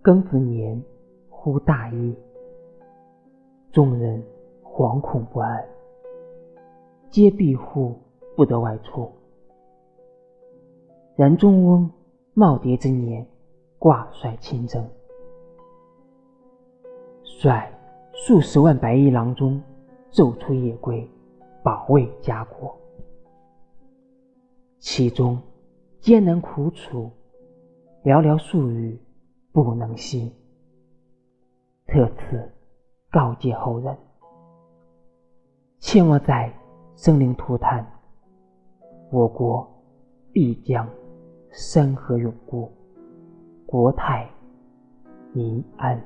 庚子年忽大疫，众人惶恐不安，皆闭户不得外出。然中翁耄耋之年，挂帅亲征，率数十万白衣郎中，昼出夜归，保卫家国。其中艰难苦楚，寥寥数语不能息。特此告诫后人：切莫在生灵涂炭，我国必将山河永固，国泰民安。